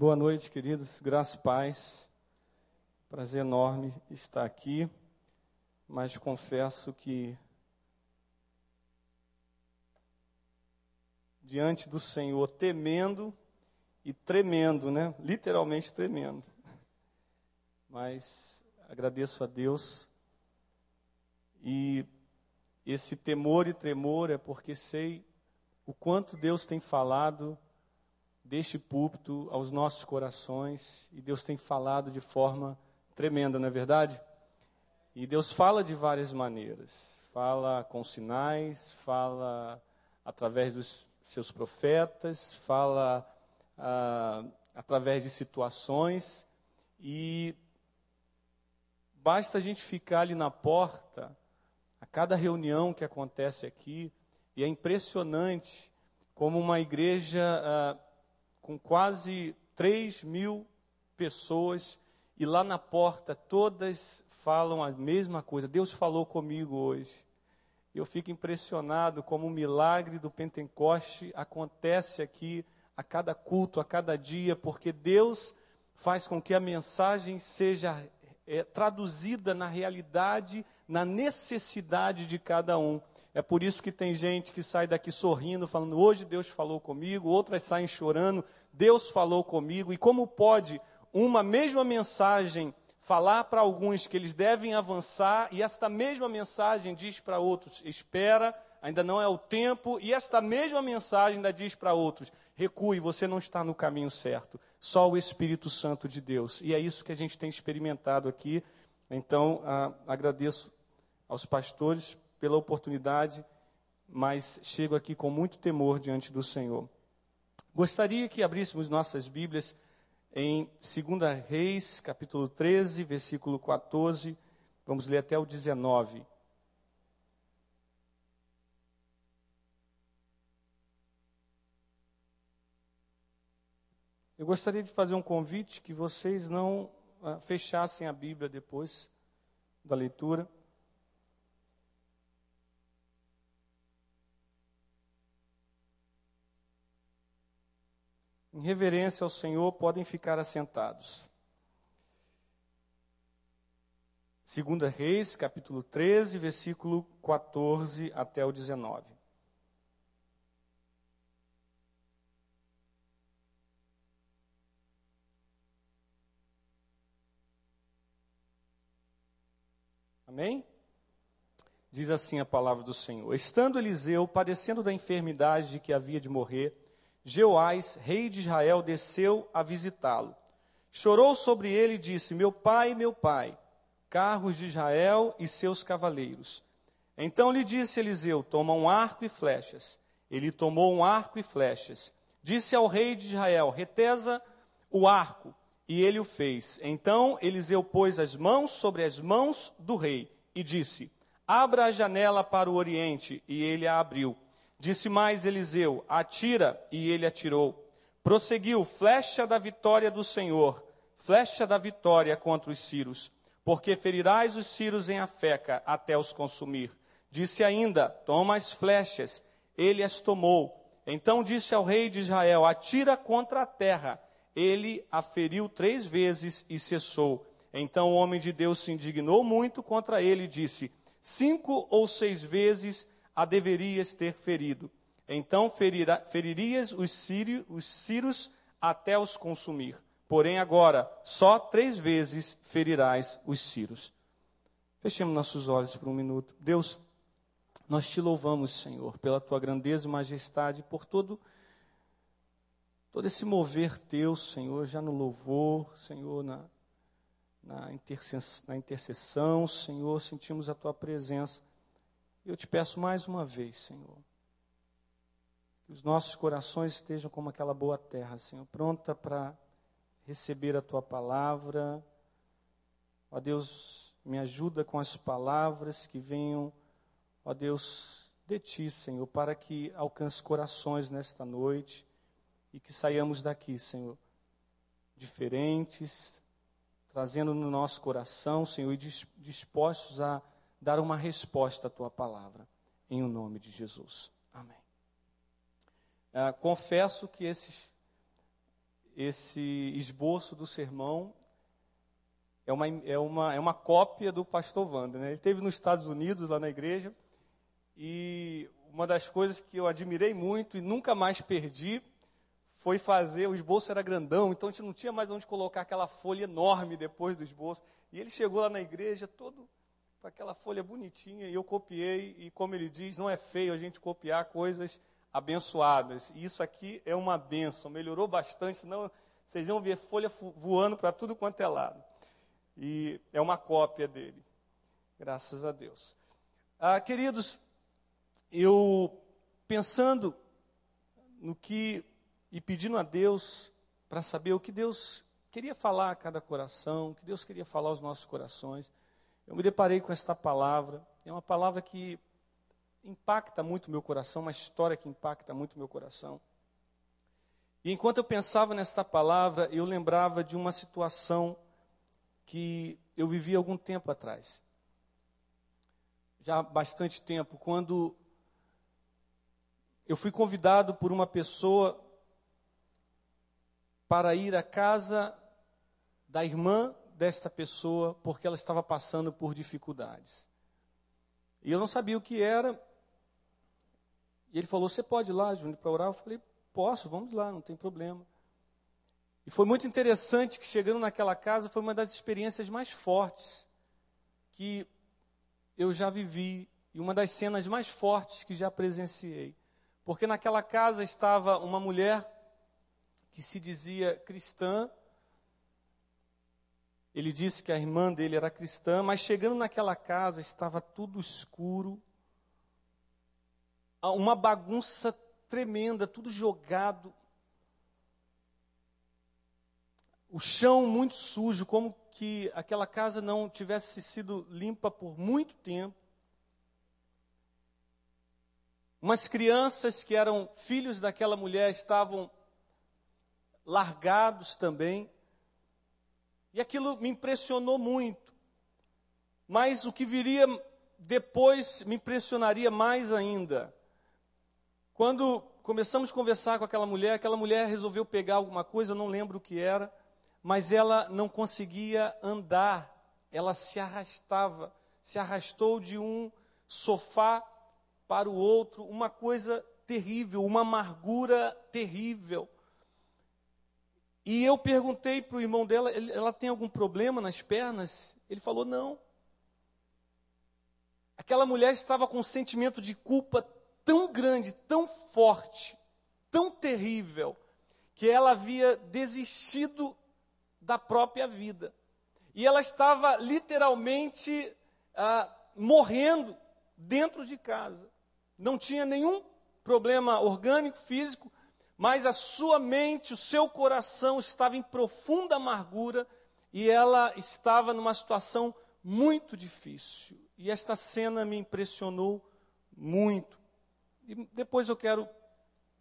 Boa noite, queridos. Graças e paz. Prazer enorme estar aqui, mas confesso que diante do Senhor, temendo e tremendo, né? Literalmente tremendo. Mas agradeço a Deus e esse temor e tremor é porque sei o quanto Deus tem falado deste púlpito aos nossos corações e Deus tem falado de forma tremenda, não é verdade? E Deus fala de várias maneiras. Fala com sinais, fala através dos seus profetas, fala ah, através de situações e basta a gente ficar ali na porta a cada reunião que acontece aqui e é impressionante como uma igreja ah, com quase 3 mil pessoas e lá na porta todas falam a mesma coisa. Deus falou comigo hoje. Eu fico impressionado como o milagre do Pentecoste acontece aqui a cada culto, a cada dia, porque Deus faz com que a mensagem seja é, traduzida na realidade, na necessidade de cada um. É por isso que tem gente que sai daqui sorrindo, falando: hoje Deus falou comigo, outras saem chorando, Deus falou comigo. E como pode uma mesma mensagem falar para alguns que eles devem avançar, e esta mesma mensagem diz para outros: espera, ainda não é o tempo, e esta mesma mensagem ainda diz para outros: recue, você não está no caminho certo. Só o Espírito Santo de Deus. E é isso que a gente tem experimentado aqui. Então, ah, agradeço aos pastores pela oportunidade, mas chego aqui com muito temor diante do Senhor. Gostaria que abríssemos nossas Bíblias em 2 Reis, capítulo 13, versículo 14, vamos ler até o 19. Eu gostaria de fazer um convite que vocês não ah, fechassem a Bíblia depois da leitura. Em reverência ao Senhor, podem ficar assentados. Segunda Reis, capítulo 13, versículo 14 até o 19. Amém? Diz assim a palavra do Senhor: Estando Eliseu padecendo da enfermidade de que havia de morrer, Jeoás, rei de Israel, desceu a visitá-lo. Chorou sobre ele e disse: Meu pai, meu pai, carros de Israel e seus cavaleiros. Então lhe disse Eliseu: Toma um arco e flechas. Ele tomou um arco e flechas. Disse ao rei de Israel: Retesa o arco. E ele o fez. Então Eliseu pôs as mãos sobre as mãos do rei e disse: Abra a janela para o oriente. E ele a abriu. Disse mais Eliseu: Atira, e ele atirou. Prosseguiu: Flecha da vitória do Senhor, flecha da vitória contra os Círios, porque ferirás os Círios em Afeca até os consumir. Disse ainda: Toma as flechas. Ele as tomou. Então disse ao rei de Israel: Atira contra a terra. Ele a feriu três vezes e cessou. Então o homem de Deus se indignou muito contra ele e disse: Cinco ou seis vezes a deverias ter ferido. Então feririas os, sírios, os sírios até os consumir. Porém, agora, só três vezes ferirás os sírios. Fechemos nossos olhos por um minuto. Deus, nós te louvamos, Senhor, pela tua grandeza e majestade, por todo, todo esse mover teu, Senhor, já no louvor, Senhor, na, na, intercessão, na intercessão, Senhor, sentimos a tua presença. Eu te peço mais uma vez, Senhor, que os nossos corações estejam como aquela boa terra, Senhor, pronta para receber a tua palavra. Ó Deus, me ajuda com as palavras que venham, ó Deus, de ti, Senhor, para que alcance corações nesta noite e que saiamos daqui, Senhor, diferentes, trazendo no nosso coração, Senhor, e dispostos a dar uma resposta à tua palavra, em o nome de Jesus. Amém. Ah, confesso que esse esboço do sermão é uma, é uma, é uma cópia do pastor Wander. Né? Ele esteve nos Estados Unidos, lá na igreja, e uma das coisas que eu admirei muito e nunca mais perdi foi fazer, o esboço era grandão, então a gente não tinha mais onde colocar aquela folha enorme depois do esboço. E ele chegou lá na igreja todo com aquela folha bonitinha, e eu copiei, e como ele diz, não é feio a gente copiar coisas abençoadas. E isso aqui é uma benção, melhorou bastante, senão vocês iam ver folha voando para tudo quanto é lado. E é uma cópia dele, graças a Deus. Ah, queridos, eu pensando no que e pedindo a Deus para saber o que Deus queria falar a cada coração, o que Deus queria falar aos nossos corações. Eu me deparei com esta palavra, é uma palavra que impacta muito o meu coração, uma história que impacta muito o meu coração. E enquanto eu pensava nesta palavra, eu lembrava de uma situação que eu vivi algum tempo atrás. Já há bastante tempo, quando eu fui convidado por uma pessoa para ir à casa da irmã desta pessoa, porque ela estava passando por dificuldades. E eu não sabia o que era. E ele falou: Você pode ir lá, Júnior, para orar? Eu falei: Posso, vamos lá, não tem problema. E foi muito interessante que chegando naquela casa foi uma das experiências mais fortes que eu já vivi e uma das cenas mais fortes que já presenciei. Porque naquela casa estava uma mulher que se dizia cristã. Ele disse que a irmã dele era cristã, mas chegando naquela casa estava tudo escuro, uma bagunça tremenda, tudo jogado, o chão muito sujo, como que aquela casa não tivesse sido limpa por muito tempo. Umas crianças que eram filhos daquela mulher estavam largados também. E aquilo me impressionou muito. Mas o que viria depois me impressionaria mais ainda. Quando começamos a conversar com aquela mulher, aquela mulher resolveu pegar alguma coisa, eu não lembro o que era, mas ela não conseguia andar, ela se arrastava, se arrastou de um sofá para o outro, uma coisa terrível, uma amargura terrível. E eu perguntei para o irmão dela, ela tem algum problema nas pernas? Ele falou, não. Aquela mulher estava com um sentimento de culpa tão grande, tão forte, tão terrível, que ela havia desistido da própria vida. E ela estava literalmente ah, morrendo dentro de casa. Não tinha nenhum problema orgânico, físico, mas a sua mente, o seu coração estava em profunda amargura e ela estava numa situação muito difícil. E esta cena me impressionou muito. E depois eu quero,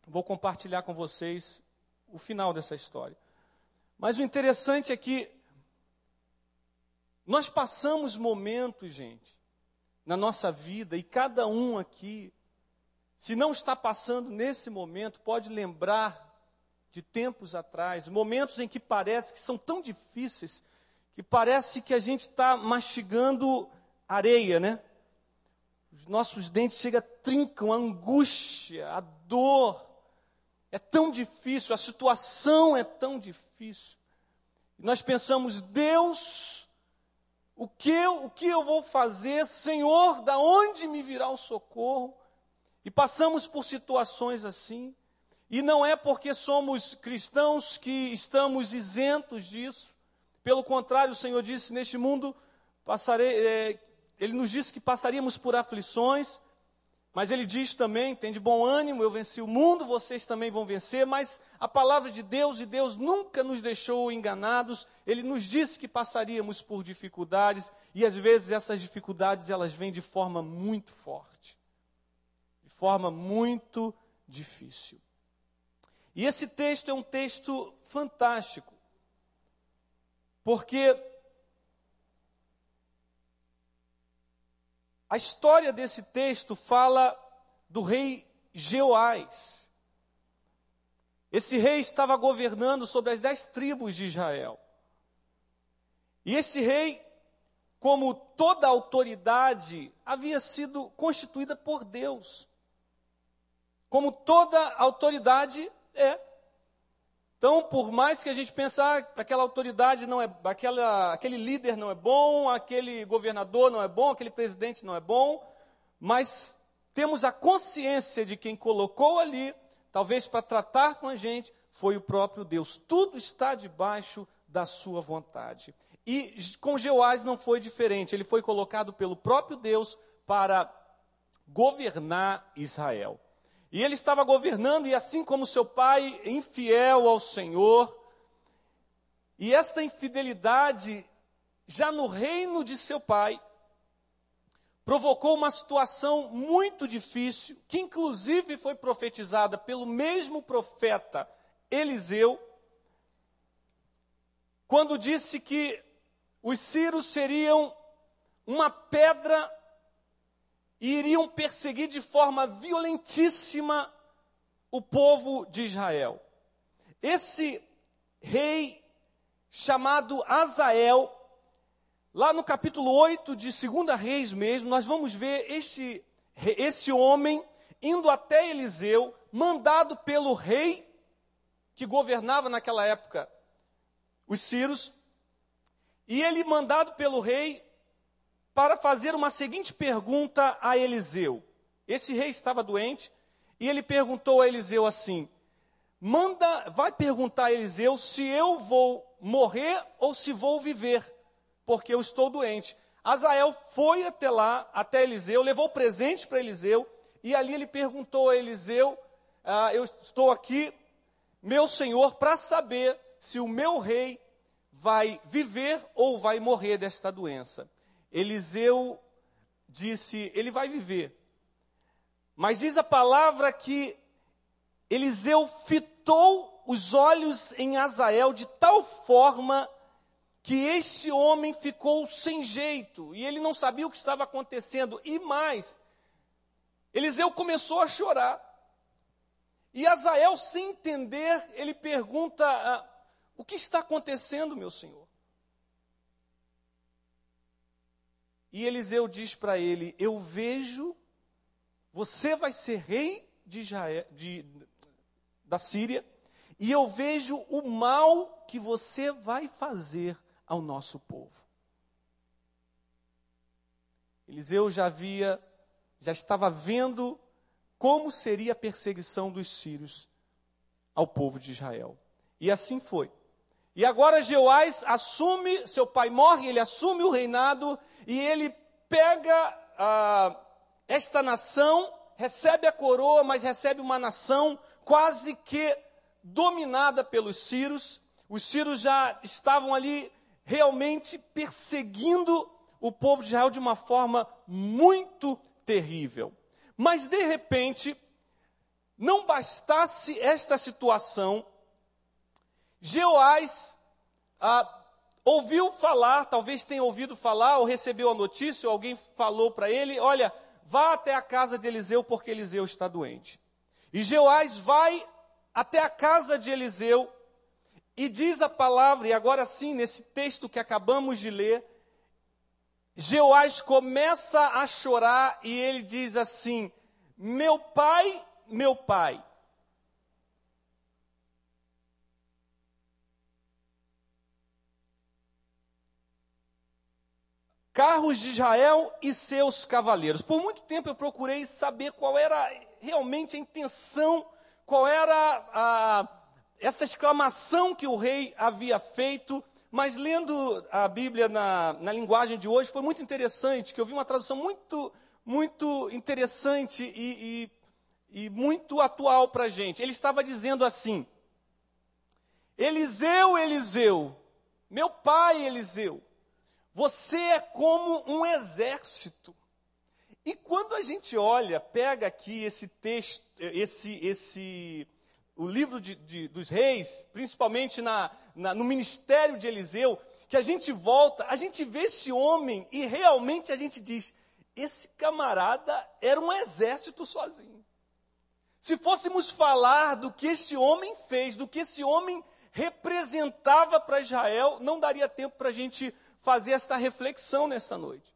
vou compartilhar com vocês o final dessa história. Mas o interessante é que nós passamos momentos, gente, na nossa vida, e cada um aqui se não está passando nesse momento, pode lembrar de tempos atrás, momentos em que parece que são tão difíceis, que parece que a gente está mastigando areia, né? Os nossos dentes chegam, trincam, a angústia, a dor. É tão difícil, a situação é tão difícil. E nós pensamos, Deus, o que, eu, o que eu vou fazer? Senhor, da onde me virá o socorro? E passamos por situações assim, e não é porque somos cristãos que estamos isentos disso. Pelo contrário, o Senhor disse: Neste mundo passarei. É, ele nos disse que passaríamos por aflições, mas ele diz também: tem de bom ânimo, eu venci o mundo, vocês também vão vencer. Mas a palavra de Deus, e Deus nunca nos deixou enganados, ele nos disse que passaríamos por dificuldades, e às vezes essas dificuldades elas vêm de forma muito forte forma muito difícil. E esse texto é um texto fantástico, porque a história desse texto fala do rei Jeoás. Esse rei estava governando sobre as dez tribos de Israel. E esse rei, como toda autoridade, havia sido constituída por Deus. Como toda autoridade é. Então, por mais que a gente pensar ah, aquela autoridade não é, aquela, aquele líder não é bom, aquele governador não é bom, aquele presidente não é bom, mas temos a consciência de quem colocou ali, talvez para tratar com a gente, foi o próprio Deus. Tudo está debaixo da sua vontade. E com Jeoás não foi diferente. Ele foi colocado pelo próprio Deus para governar Israel. E ele estava governando, e assim como seu pai, infiel ao Senhor, e esta infidelidade, já no reino de seu pai, provocou uma situação muito difícil, que inclusive foi profetizada pelo mesmo profeta Eliseu, quando disse que os sírios seriam uma pedra e iriam perseguir de forma violentíssima o povo de Israel. Esse rei chamado Azael, lá no capítulo 8 de 2 Reis mesmo, nós vamos ver este, esse homem indo até Eliseu, mandado pelo rei que governava naquela época os Círios, e ele mandado pelo rei para fazer uma seguinte pergunta a Eliseu. Esse rei estava doente e ele perguntou a Eliseu assim: Manda, vai perguntar a Eliseu se eu vou morrer ou se vou viver, porque eu estou doente. Azael foi até lá, até Eliseu, levou presente para Eliseu, e ali ele perguntou a Eliseu: ah, Eu estou aqui, meu senhor, para saber se o meu rei vai viver ou vai morrer desta doença. Eliseu disse: ele vai viver. Mas diz a palavra que Eliseu fitou os olhos em Azael de tal forma que este homem ficou sem jeito e ele não sabia o que estava acontecendo. E mais, Eliseu começou a chorar. E Azael, sem entender, ele pergunta: ah, O que está acontecendo, meu senhor? E Eliseu diz para ele: Eu vejo, você vai ser rei de Israel, de, da Síria, e eu vejo o mal que você vai fazer ao nosso povo. Eliseu já havia, já estava vendo como seria a perseguição dos sírios ao povo de Israel. E assim foi. E agora Jeoás assume, seu pai morre, ele assume o reinado e ele pega ah, esta nação, recebe a coroa, mas recebe uma nação quase que dominada pelos sírios. Os sírios já estavam ali realmente perseguindo o povo de Israel de uma forma muito terrível. Mas de repente, não bastasse esta situação, Jeoás ah, ouviu falar, talvez tenha ouvido falar, ou recebeu a notícia, ou alguém falou para ele: olha, vá até a casa de Eliseu, porque Eliseu está doente. E Jeoás vai até a casa de Eliseu e diz a palavra, e agora sim, nesse texto que acabamos de ler, Jeoás começa a chorar e ele diz assim: Meu pai, meu pai. Carros de Israel e seus cavaleiros. Por muito tempo eu procurei saber qual era realmente a intenção, qual era a, essa exclamação que o rei havia feito, mas lendo a Bíblia na, na linguagem de hoje foi muito interessante, que eu vi uma tradução muito, muito interessante e, e, e muito atual para a gente. Ele estava dizendo assim: Eliseu, Eliseu, meu pai Eliseu, você é como um exército. E quando a gente olha, pega aqui esse texto, esse, esse, o livro de, de, dos reis, principalmente na, na, no ministério de Eliseu, que a gente volta, a gente vê esse homem e realmente a gente diz: esse camarada era um exército sozinho. Se fôssemos falar do que este homem fez, do que esse homem representava para Israel, não daria tempo para a gente fazer esta reflexão nessa noite.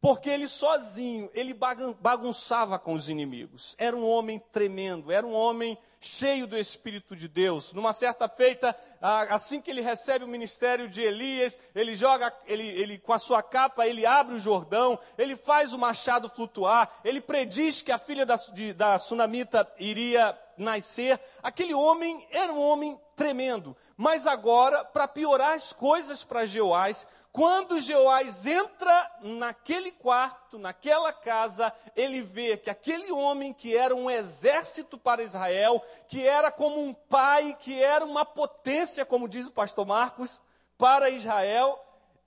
Porque ele sozinho, ele bagunçava com os inimigos. Era um homem tremendo, era um homem cheio do Espírito de Deus. Numa certa feita, assim que ele recebe o ministério de Elias, ele joga, ele, ele com a sua capa, ele abre o Jordão, ele faz o machado flutuar, ele prediz que a filha da, de, da Sunamita iria nascer. Aquele homem era um homem tremendo. Mas agora, para piorar as coisas para Jeoás, quando Jeoás entra naquele quarto, naquela casa, ele vê que aquele homem que era um exército para Israel, que era como um pai, que era uma potência, como diz o pastor Marcos, para Israel,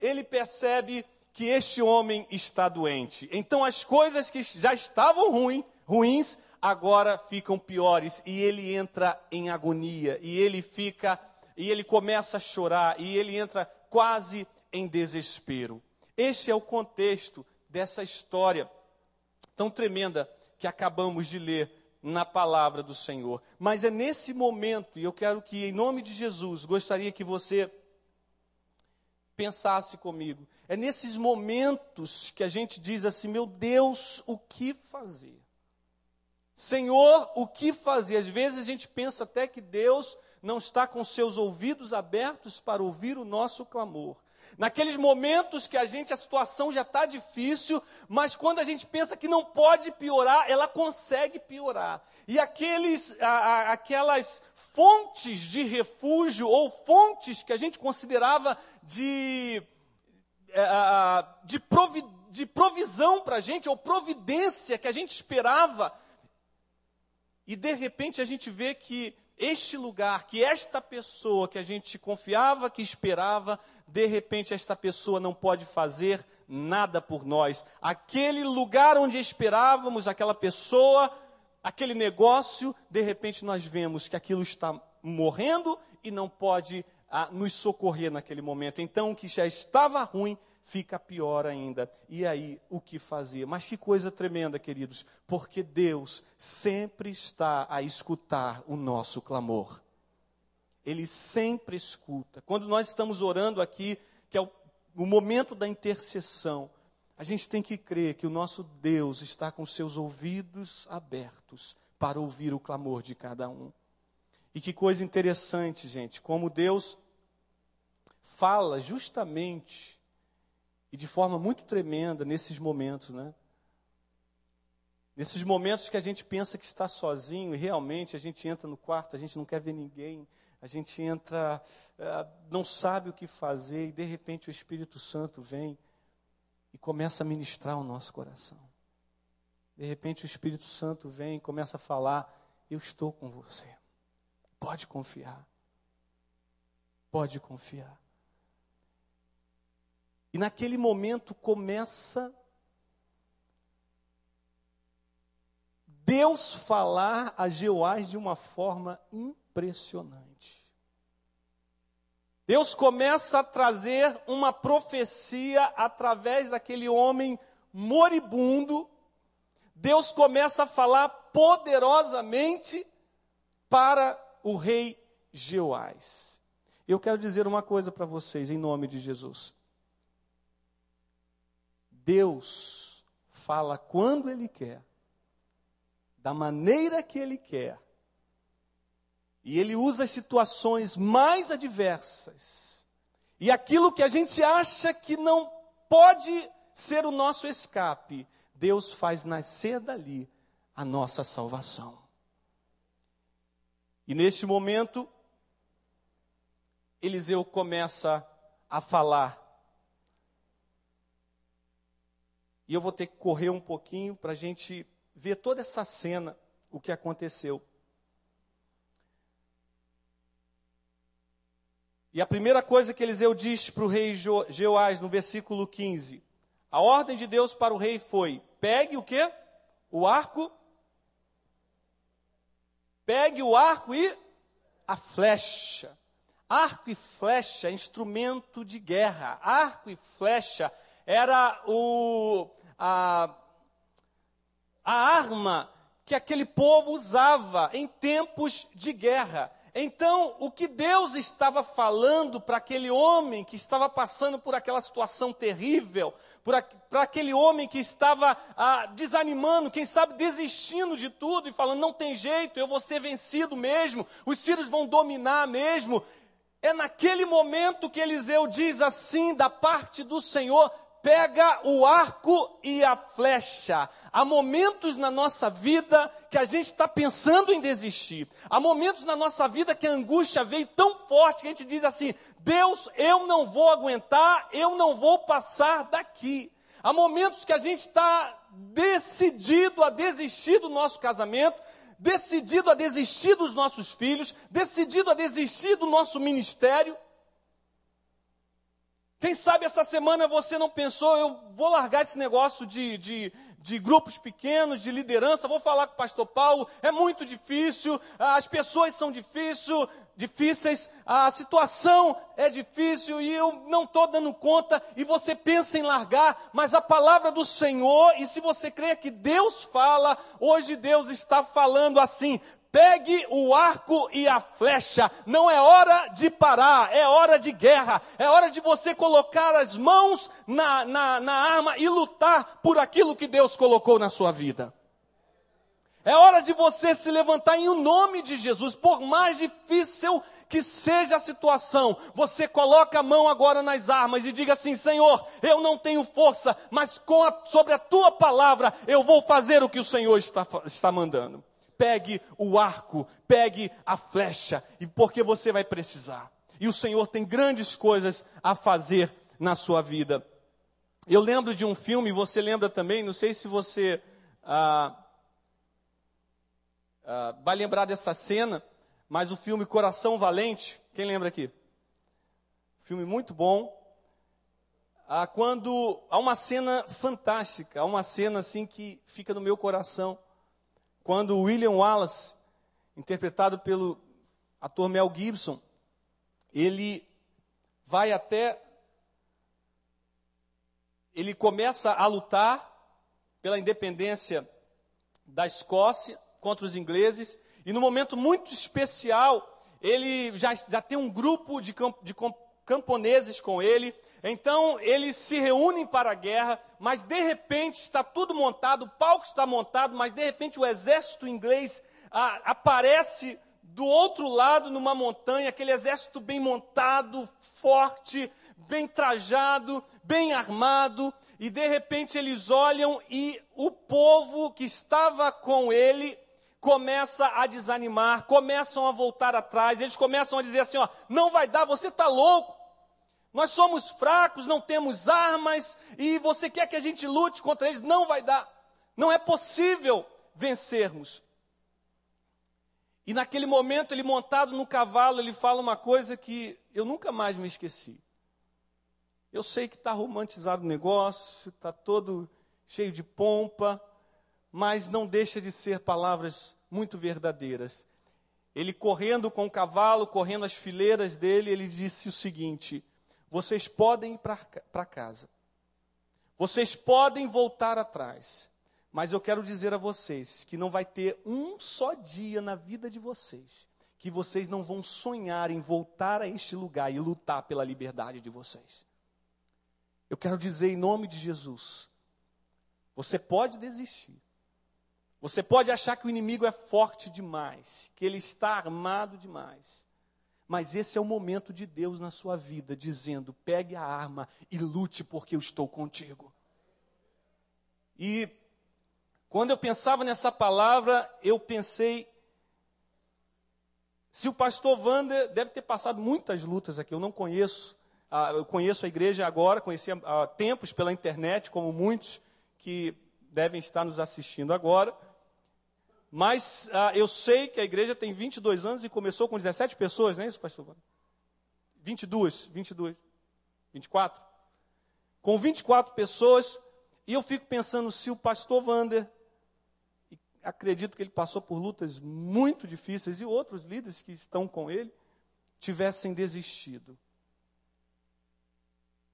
ele percebe que este homem está doente. Então as coisas que já estavam ruim, ruins, agora ficam piores e ele entra em agonia e ele fica e ele começa a chorar e ele entra quase em desespero. Este é o contexto dessa história tão tremenda que acabamos de ler na palavra do Senhor. Mas é nesse momento, e eu quero que, em nome de Jesus, gostaria que você pensasse comigo. É nesses momentos que a gente diz assim: meu Deus, o que fazer? Senhor, o que fazer? Às vezes a gente pensa até que Deus não está com seus ouvidos abertos para ouvir o nosso clamor. Naqueles momentos que a gente, a situação já está difícil, mas quando a gente pensa que não pode piorar, ela consegue piorar. E aqueles, a, a, aquelas fontes de refúgio, ou fontes que a gente considerava de, é, a, de, provi, de provisão para a gente, ou providência que a gente esperava, e de repente a gente vê que este lugar, que esta pessoa que a gente confiava, que esperava, de repente esta pessoa não pode fazer nada por nós. Aquele lugar onde esperávamos, aquela pessoa, aquele negócio, de repente nós vemos que aquilo está morrendo e não pode ah, nos socorrer naquele momento. Então o que já estava ruim fica pior ainda. E aí, o que fazer? Mas que coisa tremenda, queridos, porque Deus sempre está a escutar o nosso clamor. Ele sempre escuta. Quando nós estamos orando aqui, que é o, o momento da intercessão, a gente tem que crer que o nosso Deus está com seus ouvidos abertos para ouvir o clamor de cada um. E que coisa interessante, gente, como Deus fala justamente e de forma muito tremenda nesses momentos, né? Nesses momentos que a gente pensa que está sozinho e realmente a gente entra no quarto, a gente não quer ver ninguém, a gente entra, eh, não sabe o que fazer e de repente o Espírito Santo vem e começa a ministrar o nosso coração. De repente o Espírito Santo vem e começa a falar: Eu estou com você. Pode confiar. Pode confiar. E naquele momento começa Deus falar a Jeoás de uma forma impressionante. Deus começa a trazer uma profecia através daquele homem moribundo. Deus começa a falar poderosamente para o rei Jeoás. Eu quero dizer uma coisa para vocês em nome de Jesus. Deus fala quando Ele quer, da maneira que Ele quer, e Ele usa as situações mais adversas, e aquilo que a gente acha que não pode ser o nosso escape, Deus faz nascer dali a nossa salvação. E neste momento, Eliseu começa a falar E eu vou ter que correr um pouquinho para a gente ver toda essa cena, o que aconteceu. E a primeira coisa que Eliseu diz para o rei Jeoás, no versículo 15: a ordem de Deus para o rei foi: pegue o que? O arco. Pegue o arco e a flecha. Arco e flecha, instrumento de guerra. Arco e flecha era o, a, a arma que aquele povo usava em tempos de guerra. Então, o que Deus estava falando para aquele homem que estava passando por aquela situação terrível, para aquele homem que estava ah, desanimando, quem sabe desistindo de tudo e falando: não tem jeito, eu vou ser vencido mesmo, os sírios vão dominar mesmo. É naquele momento que Eliseu diz assim, da parte do Senhor: pega o arco e a flecha. Há momentos na nossa vida que a gente está pensando em desistir. Há momentos na nossa vida que a angústia veio tão forte que a gente diz assim: Deus, eu não vou aguentar, eu não vou passar daqui. Há momentos que a gente está decidido a desistir do nosso casamento, decidido a desistir dos nossos filhos, decidido a desistir do nosso ministério. Quem sabe essa semana você não pensou, eu vou largar esse negócio de, de, de grupos pequenos, de liderança, vou falar com o pastor Paulo, é muito difícil, as pessoas são difícil, difíceis, a situação é difícil e eu não estou dando conta, e você pensa em largar, mas a palavra do Senhor, e se você crê que Deus fala, hoje Deus está falando assim: Pegue o arco e a flecha. Não é hora de parar, é hora de guerra. É hora de você colocar as mãos na, na, na arma e lutar por aquilo que Deus colocou na sua vida. É hora de você se levantar em o nome de Jesus, por mais difícil que seja a situação, você coloca a mão agora nas armas e diga assim: Senhor, eu não tenho força, mas a, sobre a tua palavra eu vou fazer o que o Senhor está, está mandando pegue o arco, pegue a flecha, e porque você vai precisar. E o Senhor tem grandes coisas a fazer na sua vida. Eu lembro de um filme, você lembra também, não sei se você ah, ah, vai lembrar dessa cena, mas o filme Coração Valente, quem lembra aqui? Filme muito bom. Ah, quando há uma cena fantástica, há uma cena assim que fica no meu coração quando William Wallace, interpretado pelo ator Mel Gibson, ele vai até. Ele começa a lutar pela independência da Escócia contra os ingleses, e num momento muito especial, ele já, já tem um grupo de, camp, de camponeses com ele, então eles se reúnem para a guerra, mas de repente está tudo montado, o palco está montado, mas de repente o exército inglês ah, aparece do outro lado numa montanha, aquele exército bem montado, forte, bem trajado, bem armado, e de repente eles olham e o povo que estava com ele começa a desanimar, começam a voltar atrás, eles começam a dizer assim: ó, não vai dar, você está louco. Nós somos fracos, não temos armas, e você quer que a gente lute contra eles? Não vai dar. Não é possível vencermos. E naquele momento, ele montado no cavalo, ele fala uma coisa que eu nunca mais me esqueci. Eu sei que está romantizado o negócio, está todo cheio de pompa, mas não deixa de ser palavras muito verdadeiras. Ele correndo com o cavalo, correndo as fileiras dele, ele disse o seguinte: vocês podem ir para casa. Vocês podem voltar atrás. Mas eu quero dizer a vocês que não vai ter um só dia na vida de vocês que vocês não vão sonhar em voltar a este lugar e lutar pela liberdade de vocês. Eu quero dizer em nome de Jesus: você pode desistir. Você pode achar que o inimigo é forte demais, que ele está armado demais. Mas esse é o momento de Deus na sua vida, dizendo: pegue a arma e lute, porque eu estou contigo. E quando eu pensava nessa palavra, eu pensei. Se o pastor Wander deve ter passado muitas lutas aqui, eu não conheço. Ah, eu conheço a igreja agora, conheci há tempos pela internet, como muitos que devem estar nos assistindo agora. Mas ah, eu sei que a igreja tem 22 anos e começou com 17 pessoas, não é isso, pastor? 22, 22, 24. Com 24 pessoas, e eu fico pensando se o pastor Vander, acredito que ele passou por lutas muito difíceis, e outros líderes que estão com ele, tivessem desistido.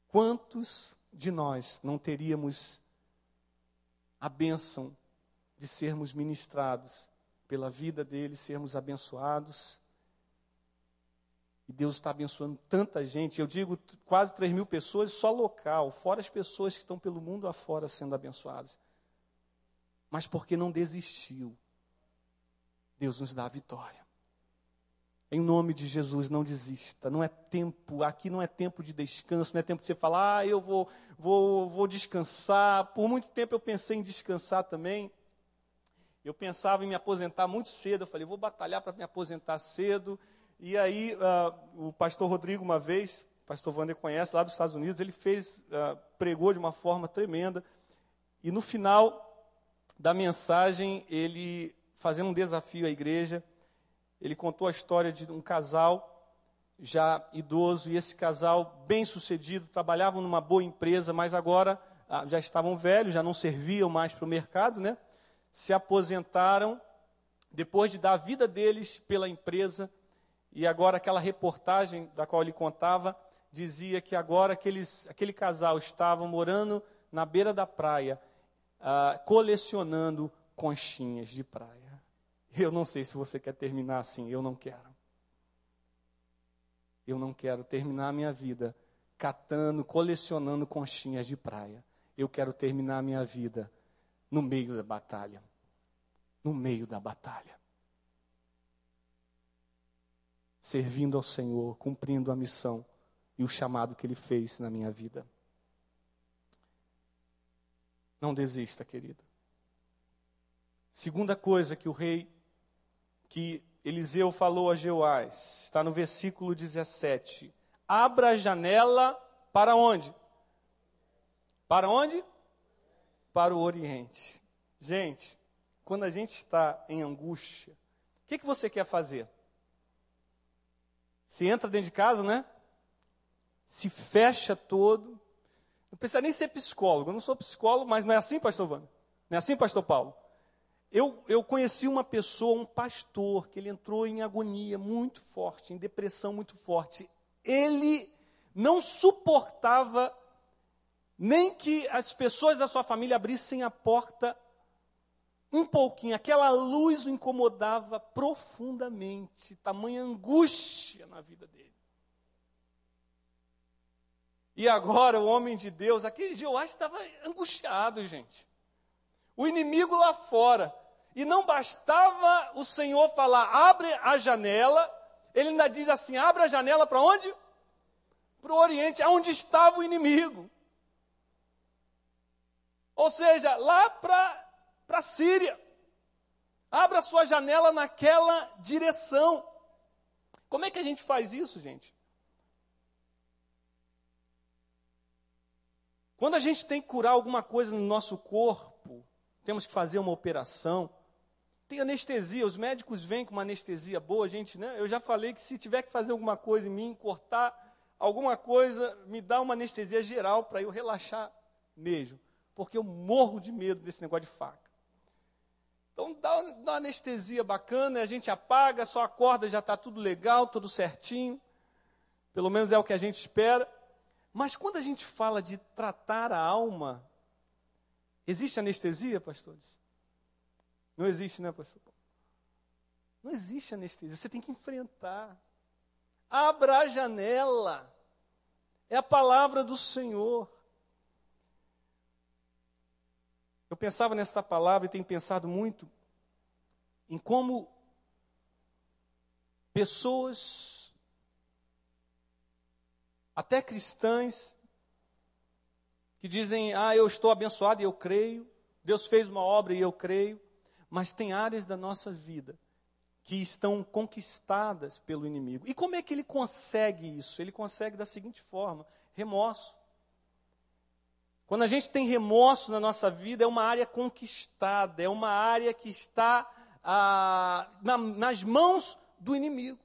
Quantos de nós não teríamos a bênção de sermos ministrados pela vida deles, sermos abençoados. E Deus está abençoando tanta gente. Eu digo quase 3 mil pessoas só local, fora as pessoas que estão pelo mundo afora sendo abençoadas. Mas porque não desistiu, Deus nos dá a vitória. Em nome de Jesus, não desista. Não é tempo, aqui não é tempo de descanso, não é tempo de você falar, ah, eu vou, vou, vou descansar. Por muito tempo eu pensei em descansar também. Eu pensava em me aposentar muito cedo. Eu falei, vou batalhar para me aposentar cedo. E aí, uh, o pastor Rodrigo, uma vez, o pastor Wander conhece, lá dos Estados Unidos, ele fez, uh, pregou de uma forma tremenda. E no final da mensagem, ele fazendo um desafio à igreja, ele contou a história de um casal já idoso, e esse casal bem sucedido, trabalhavam numa boa empresa, mas agora ah, já estavam velhos, já não serviam mais para o mercado, né? Se aposentaram depois de dar a vida deles pela empresa, e agora aquela reportagem da qual ele contava dizia que agora aqueles, aquele casal estava morando na beira da praia, ah, colecionando conchinhas de praia. Eu não sei se você quer terminar assim, eu não quero. Eu não quero terminar a minha vida catando, colecionando conchinhas de praia. Eu quero terminar a minha vida no meio da batalha. No meio da batalha. Servindo ao Senhor, cumprindo a missão e o chamado que Ele fez na minha vida. Não desista, querido. Segunda coisa que o rei que Eliseu falou a Jeoás, está no versículo 17. Abra a janela para onde? Para onde? Para o Oriente. Gente, quando a gente está em angústia, o que, que você quer fazer? Se entra dentro de casa, né? Se fecha todo. Não precisa nem ser psicólogo. Eu não sou psicólogo, mas não é assim, pastor Vano? Não é assim, pastor Paulo? Eu, eu conheci uma pessoa, um pastor, que ele entrou em agonia muito forte, em depressão muito forte. Ele não suportava nem que as pessoas da sua família abrissem a porta um pouquinho. Aquela luz o incomodava profundamente, tamanha angústia na vida dele. E agora o homem de Deus, aquele Jeoás estava angustiado, gente. O inimigo lá fora. E não bastava o Senhor falar, abre a janela, ele ainda diz assim: abre a janela para onde? Para o Oriente, aonde estava o inimigo. Ou seja, lá para a Síria. Abra sua janela naquela direção. Como é que a gente faz isso, gente? Quando a gente tem que curar alguma coisa no nosso corpo, temos que fazer uma operação, tem anestesia, os médicos vêm com uma anestesia boa, gente, né? Eu já falei que se tiver que fazer alguma coisa em mim, cortar alguma coisa, me dá uma anestesia geral para eu relaxar mesmo. Porque eu morro de medo desse negócio de faca. Então dá, uma anestesia bacana, a gente apaga, só acorda, já está tudo legal, tudo certinho. Pelo menos é o que a gente espera. Mas quando a gente fala de tratar a alma, existe anestesia, pastores? Não existe, né, pastor? Não existe anestesia, você tem que enfrentar. Abra a janela. É a palavra do Senhor. Eu pensava nessa palavra e tenho pensado muito em como pessoas, até cristãs, que dizem: Ah, eu estou abençoado e eu creio, Deus fez uma obra e eu creio, mas tem áreas da nossa vida que estão conquistadas pelo inimigo. E como é que ele consegue isso? Ele consegue da seguinte forma: remorso. Quando a gente tem remorso na nossa vida, é uma área conquistada, é uma área que está ah, na, nas mãos do inimigo.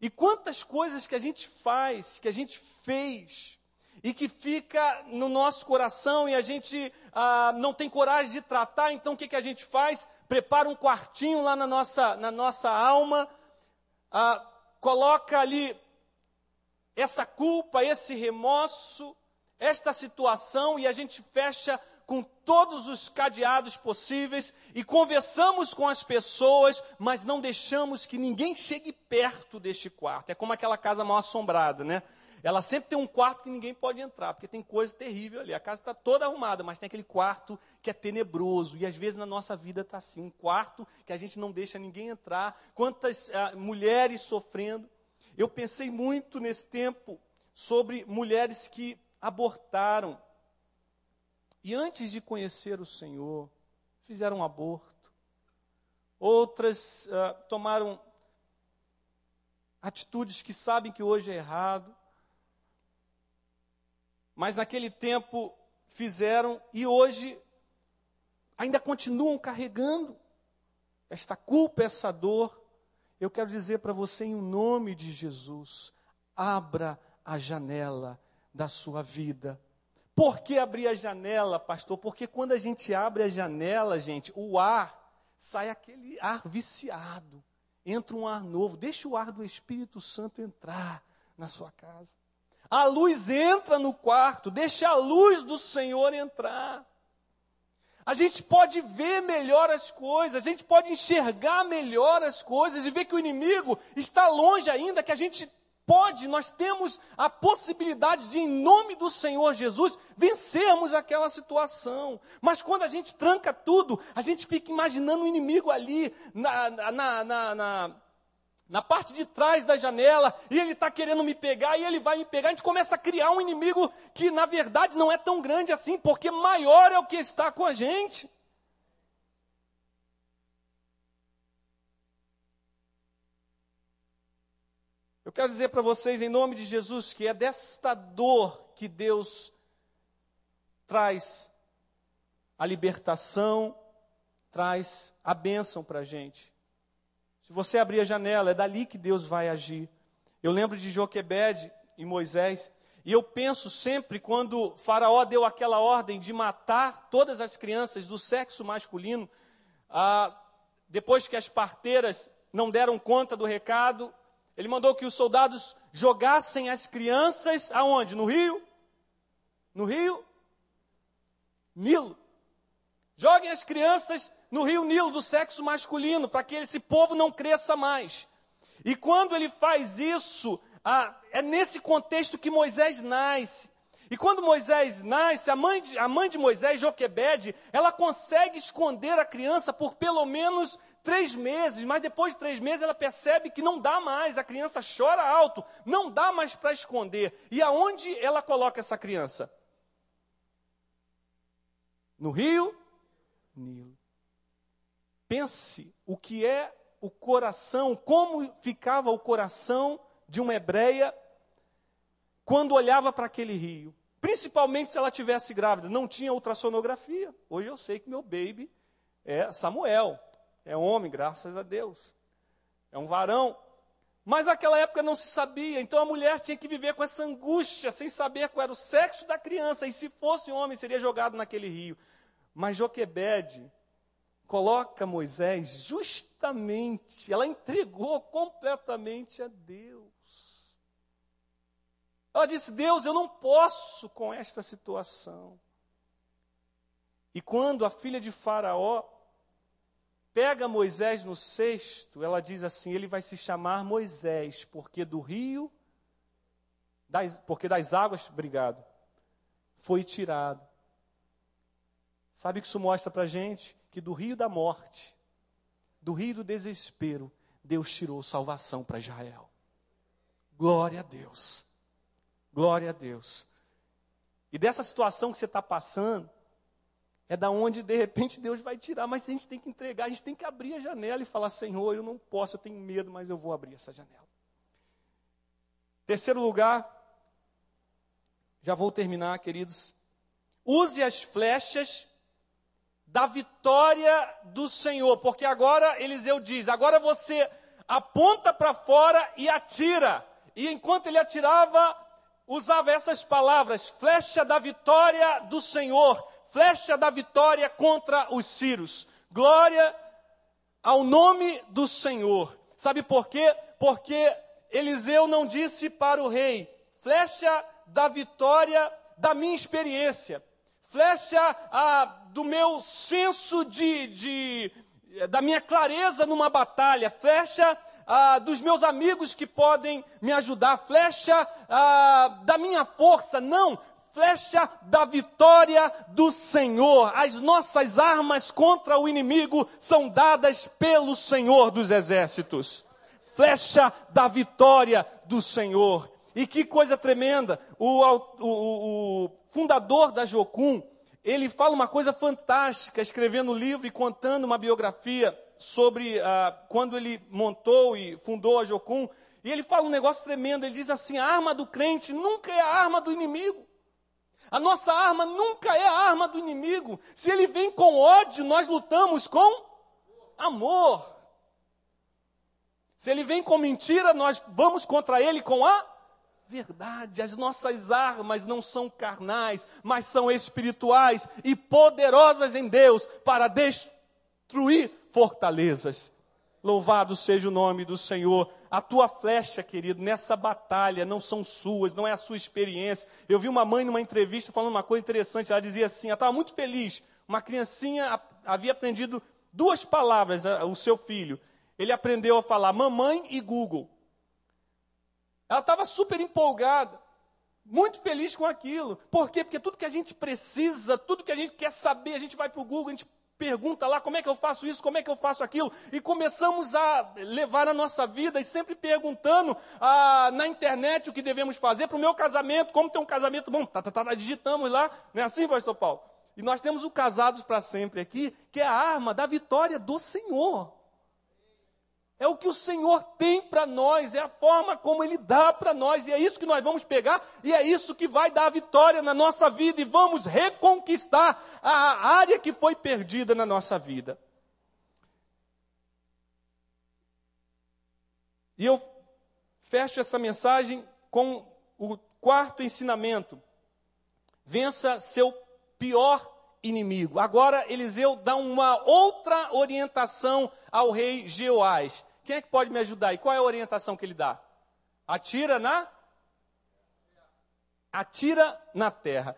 E quantas coisas que a gente faz, que a gente fez, e que fica no nosso coração e a gente ah, não tem coragem de tratar, então o que, que a gente faz? Prepara um quartinho lá na nossa, na nossa alma, ah, coloca ali essa culpa, esse remorso, esta situação e a gente fecha com todos os cadeados possíveis e conversamos com as pessoas, mas não deixamos que ninguém chegue perto deste quarto. É como aquela casa mal assombrada, né? Ela sempre tem um quarto que ninguém pode entrar, porque tem coisa terrível ali. A casa está toda arrumada, mas tem aquele quarto que é tenebroso. E às vezes na nossa vida está assim: um quarto que a gente não deixa ninguém entrar. Quantas ah, mulheres sofrendo. Eu pensei muito nesse tempo sobre mulheres que abortaram. E antes de conhecer o Senhor, fizeram um aborto. Outras uh, tomaram atitudes que sabem que hoje é errado. Mas naquele tempo fizeram e hoje ainda continuam carregando esta culpa, essa dor. Eu quero dizer para você, em nome de Jesus, abra a janela da sua vida. Por que abrir a janela, pastor? Porque quando a gente abre a janela, gente, o ar sai aquele ar viciado. Entra um ar novo. Deixa o ar do Espírito Santo entrar na sua casa. A luz entra no quarto, deixa a luz do Senhor entrar. A gente pode ver melhor as coisas, a gente pode enxergar melhor as coisas e ver que o inimigo está longe ainda, que a gente pode, nós temos a possibilidade de, em nome do Senhor Jesus, vencermos aquela situação. Mas quando a gente tranca tudo, a gente fica imaginando o inimigo ali na, na, na, na, na parte de trás da janela, e ele está querendo me pegar, e ele vai me pegar. A gente começa a criar um inimigo que, na verdade, não é tão grande assim, porque maior é o que está com a gente. Quero dizer para vocês, em nome de Jesus, que é desta dor que Deus traz a libertação, traz a bênção para a gente. Se você abrir a janela, é dali que Deus vai agir. Eu lembro de Joquebede e Moisés, e eu penso sempre quando Faraó deu aquela ordem de matar todas as crianças do sexo masculino, ah, depois que as parteiras não deram conta do recado, ele mandou que os soldados jogassem as crianças aonde? No rio? No rio? Nilo. Joguem as crianças no rio Nilo do sexo masculino, para que esse povo não cresça mais. E quando ele faz isso, é nesse contexto que Moisés nasce. E quando Moisés nasce, a mãe de, a mãe de Moisés, Joquebede, ela consegue esconder a criança por pelo menos três meses, mas depois de três meses ela percebe que não dá mais, a criança chora alto, não dá mais para esconder. E aonde ela coloca essa criança? No rio Nilo. Pense o que é o coração, como ficava o coração de uma hebreia quando olhava para aquele rio. Principalmente se ela tivesse grávida, não tinha ultrassonografia. Hoje eu sei que meu baby é Samuel. É homem, graças a Deus. É um varão. Mas naquela época não se sabia, então a mulher tinha que viver com essa angústia, sem saber qual era o sexo da criança, e se fosse homem, seria jogado naquele rio. Mas Joquebede coloca Moisés justamente, ela entregou completamente a Deus. Ela disse: Deus, eu não posso com esta situação. E quando a filha de Faraó pega Moisés no cesto, ela diz assim: ele vai se chamar Moisés, porque do rio, das, porque das águas, obrigado, foi tirado. Sabe o que isso mostra para gente? Que do rio da morte, do rio do desespero, Deus tirou salvação para Israel. Glória a Deus. Glória a Deus. E dessa situação que você está passando, é da onde de repente Deus vai tirar, mas a gente tem que entregar, a gente tem que abrir a janela e falar: Senhor, eu não posso, eu tenho medo, mas eu vou abrir essa janela. Terceiro lugar, já vou terminar, queridos. Use as flechas da vitória do Senhor, porque agora Eliseu diz: agora você aponta para fora e atira. E enquanto ele atirava, usava essas palavras: flecha da vitória do Senhor flecha da vitória contra os Círios. Glória ao nome do Senhor. Sabe por quê? Porque Eliseu não disse para o rei: flecha da vitória da minha experiência, flecha ah, do meu senso de, de, da minha clareza numa batalha, flecha ah, dos meus amigos que podem me ajudar, flecha ah, da minha força, não, flecha da vitória do Senhor. As nossas armas contra o inimigo são dadas pelo Senhor dos exércitos. Flecha da vitória do Senhor. E que coisa tremenda! O, o, o, fundador da Jocum, ele fala uma coisa fantástica, escrevendo um livro e contando uma biografia sobre ah, quando ele montou e fundou a Jocum. E ele fala um negócio tremendo. Ele diz assim: a arma do crente nunca é a arma do inimigo. A nossa arma nunca é a arma do inimigo. Se ele vem com ódio, nós lutamos com amor. Se ele vem com mentira, nós vamos contra ele com a verdade. As nossas armas não são carnais, mas são espirituais e poderosas em Deus para destruir fortalezas. Louvado seja o nome do Senhor. A tua flecha, querido, nessa batalha não são suas, não é a sua experiência. Eu vi uma mãe numa entrevista falando uma coisa interessante. Ela dizia assim: ela estava muito feliz. Uma criancinha havia aprendido duas palavras, o seu filho. Ele aprendeu a falar mamãe e Google. Ela estava super empolgada, muito feliz com aquilo. Por quê? Porque tudo que a gente precisa, tudo que a gente quer saber, a gente vai para o Google, a gente pergunta lá como é que eu faço isso, como é que eu faço aquilo, e começamos a levar a nossa vida e sempre perguntando ah, na internet o que devemos fazer para o meu casamento, como ter um casamento bom. Tá, tá, tá, digitamos lá, não é assim, pastor Paulo? E nós temos o Casados para Sempre aqui, que é a arma da vitória do Senhor. É o que o Senhor tem para nós, é a forma como Ele dá para nós, e é isso que nós vamos pegar, e é isso que vai dar a vitória na nossa vida, e vamos reconquistar a área que foi perdida na nossa vida. E eu fecho essa mensagem com o quarto ensinamento: vença seu pior inimigo. Agora, Eliseu dá uma outra orientação ao rei Jeoás. Quem é que pode me ajudar? E qual é a orientação que ele dá? Atira na atira na terra.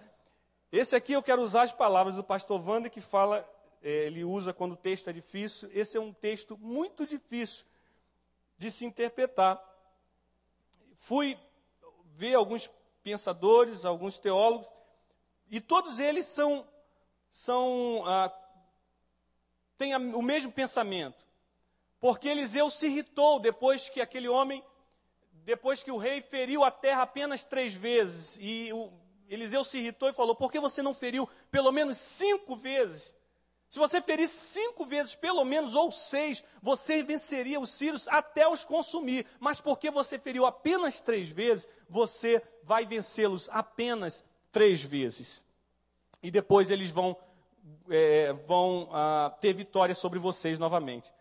Esse aqui eu quero usar as palavras do pastor Wander que fala, é, ele usa quando o texto é difícil. Esse é um texto muito difícil de se interpretar. Fui ver alguns pensadores, alguns teólogos, e todos eles são, são ah, têm o mesmo pensamento. Porque Eliseu se irritou depois que aquele homem, depois que o rei feriu a terra apenas três vezes. E o, Eliseu se irritou e falou: Por que você não feriu pelo menos cinco vezes? Se você ferisse cinco vezes, pelo menos, ou seis, você venceria os sírios até os consumir. Mas porque você feriu apenas três vezes, você vai vencê-los apenas três vezes. E depois eles vão, é, vão ah, ter vitória sobre vocês novamente.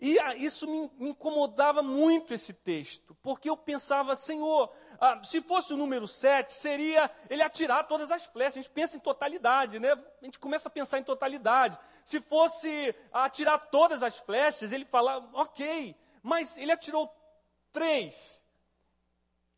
E ah, isso me, incomodava muito esse texto, porque eu pensava, Senhor, ah, se fosse o número 7, seria ele atirar todas as flechas. A gente pensa em totalidade, né? A gente começa a pensar em totalidade. Se fosse atirar todas as flechas, ele fala, ok, mas ele atirou três.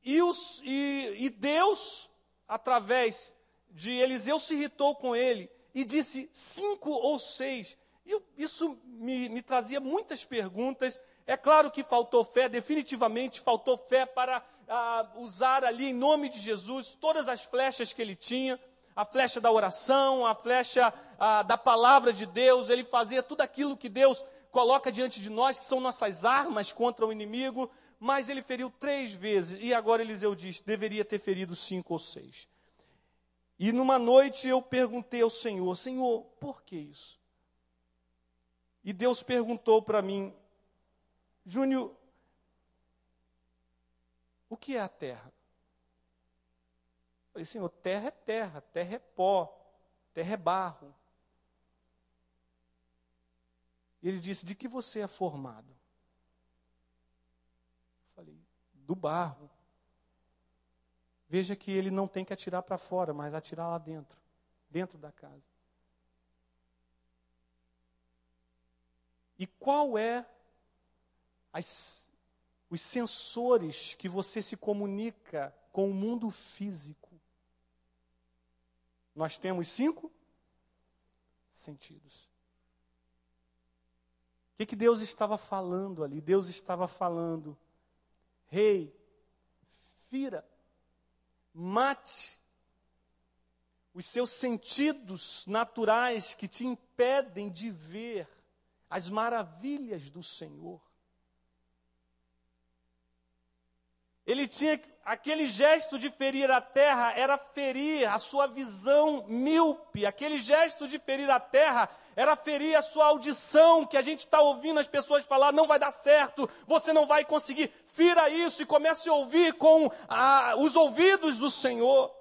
E, os, e, e Deus, através de Eliseu, se irritou com ele e disse cinco ou seis. E isso me, me trazia muitas perguntas. É claro que faltou fé, definitivamente faltou fé para ah, usar ali em nome de Jesus todas as flechas que ele tinha, a flecha da oração, a flecha ah, da palavra de Deus, ele fazia tudo aquilo que Deus coloca diante de nós, que são nossas armas contra o inimigo, mas ele feriu três vezes, e agora Eliseu diz: deveria ter ferido cinco ou seis. E numa noite eu perguntei ao Senhor: Senhor, por que isso? E Deus perguntou para mim, Júnior, o que é a terra? Eu falei, Senhor, terra é terra, terra é pó, terra é barro. Ele disse, de que você é formado? Eu falei, do barro. Veja que ele não tem que atirar para fora, mas atirar lá dentro, dentro da casa. E qual é as, os sensores que você se comunica com o mundo físico? nós temos cinco sentidos. O que, que Deus estava falando ali? Deus estava falando, rei, fira, mate os seus sentidos naturais que te impedem de ver as maravilhas do Senhor. Ele tinha aquele gesto de ferir a terra era ferir a sua visão míope, aquele gesto de ferir a terra era ferir a sua audição, que a gente está ouvindo as pessoas falar, não vai dar certo, você não vai conseguir. Fira isso e comece a ouvir com a, os ouvidos do Senhor.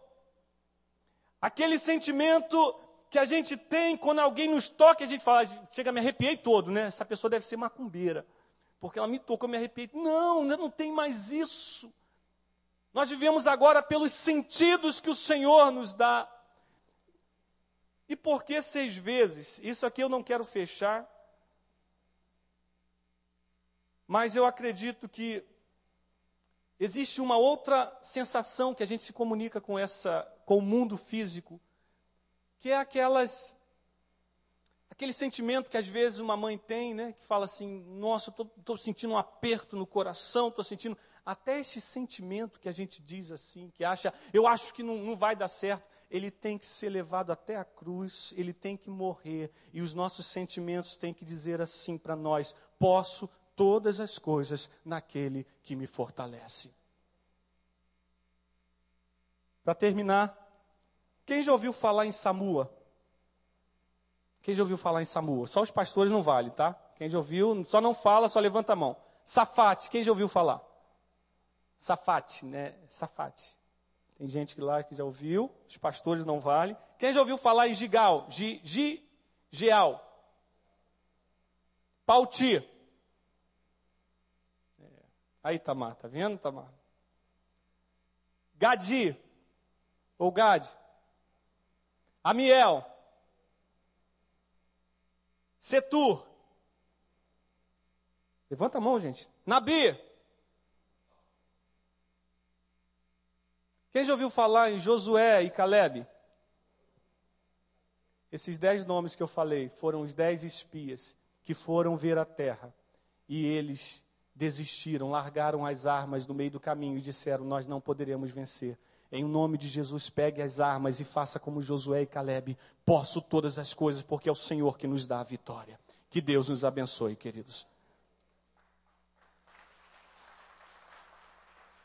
Aquele sentimento que a gente tem quando alguém nos toca, a gente fala, chega, me arrepiei todo, né? Essa pessoa deve ser macumbeira, porque ela me tocou, me arrepiei. Não, não tem mais isso. Nós vivemos agora pelos sentidos que o Senhor nos dá. E por que seis vezes? Isso aqui eu não quero fechar. Mas eu acredito que existe uma outra sensação que a gente se comunica com essa com o mundo físico, que é aquelas aquele sentimento que às vezes uma mãe tem, né, que fala assim: "Nossa, estou sentindo um aperto no coração, estou sentindo até esse sentimento que a gente diz assim, que acha, eu acho que não, não vai dar certo, ele tem que ser levado até a cruz, ele tem que morrer, e os nossos sentimentos têm que dizer assim para nós: posso todas as coisas naquele que me fortalece. Para terminar, quem já ouviu falar em Samua? Quem já ouviu falar em Samua? Só os pastores não vale, tá? Quem já ouviu, só não fala, só levanta a mão. Safate, quem já ouviu falar? Safate, né? Safate. Tem gente lá que já ouviu, os pastores não vale. Quem já ouviu falar em Gigal? Gi, Gi, Geal. Pauti. É. Aí, Tamar, tá vendo, Tamar? Gadi. Ou Gad. Amiel. Setur. Levanta a mão, gente. Nabi. Quem já ouviu falar em Josué e Caleb? Esses dez nomes que eu falei foram os dez espias que foram ver a terra. E eles desistiram, largaram as armas no meio do caminho e disseram: Nós não poderemos vencer. Em nome de Jesus, pegue as armas e faça como Josué e Caleb. Posso todas as coisas, porque é o Senhor que nos dá a vitória. Que Deus nos abençoe, queridos.